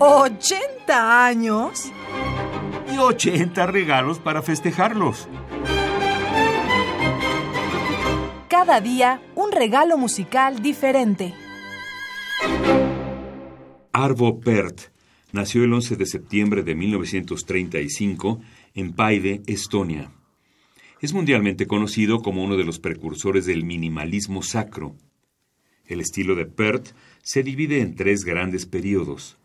¿80 años? Y 80 regalos para festejarlos. Cada día un regalo musical diferente. Arvo Pärt nació el 11 de septiembre de 1935 en Paide, Estonia. Es mundialmente conocido como uno de los precursores del minimalismo sacro. El estilo de Pärt se divide en tres grandes periodos.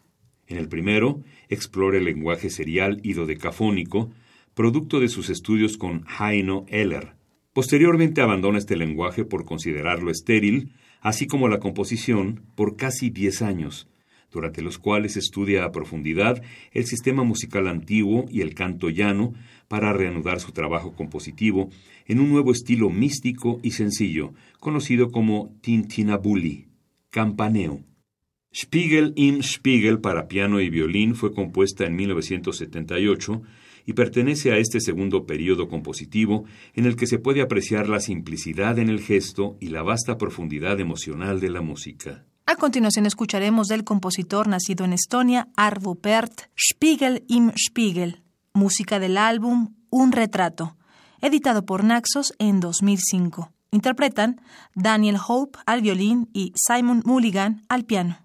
En el primero, explora el lenguaje serial y dodecafónico, producto de sus estudios con Heino Eller. Posteriormente abandona este lenguaje por considerarlo estéril, así como la composición, por casi diez años, durante los cuales estudia a profundidad el sistema musical antiguo y el canto llano para reanudar su trabajo compositivo en un nuevo estilo místico y sencillo, conocido como tintinabuli, campaneo. Spiegel im Spiegel para piano y violín fue compuesta en 1978 y pertenece a este segundo periodo compositivo en el que se puede apreciar la simplicidad en el gesto y la vasta profundidad emocional de la música. A continuación escucharemos del compositor nacido en Estonia, Arvo Pärt, Spiegel im Spiegel, música del álbum Un retrato, editado por Naxos en 2005. Interpretan Daniel Hope al violín y Simon Mulligan al piano.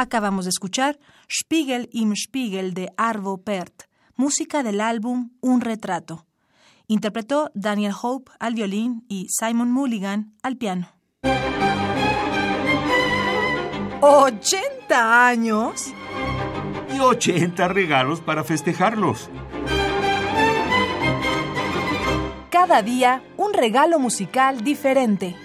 Acabamos de escuchar Spiegel im Spiegel de Arvo Pärt, música del álbum Un retrato. Interpretó Daniel Hope al violín y Simon Mulligan al piano. ¿80 años? Y 80 regalos para festejarlos. Cada día un regalo musical diferente.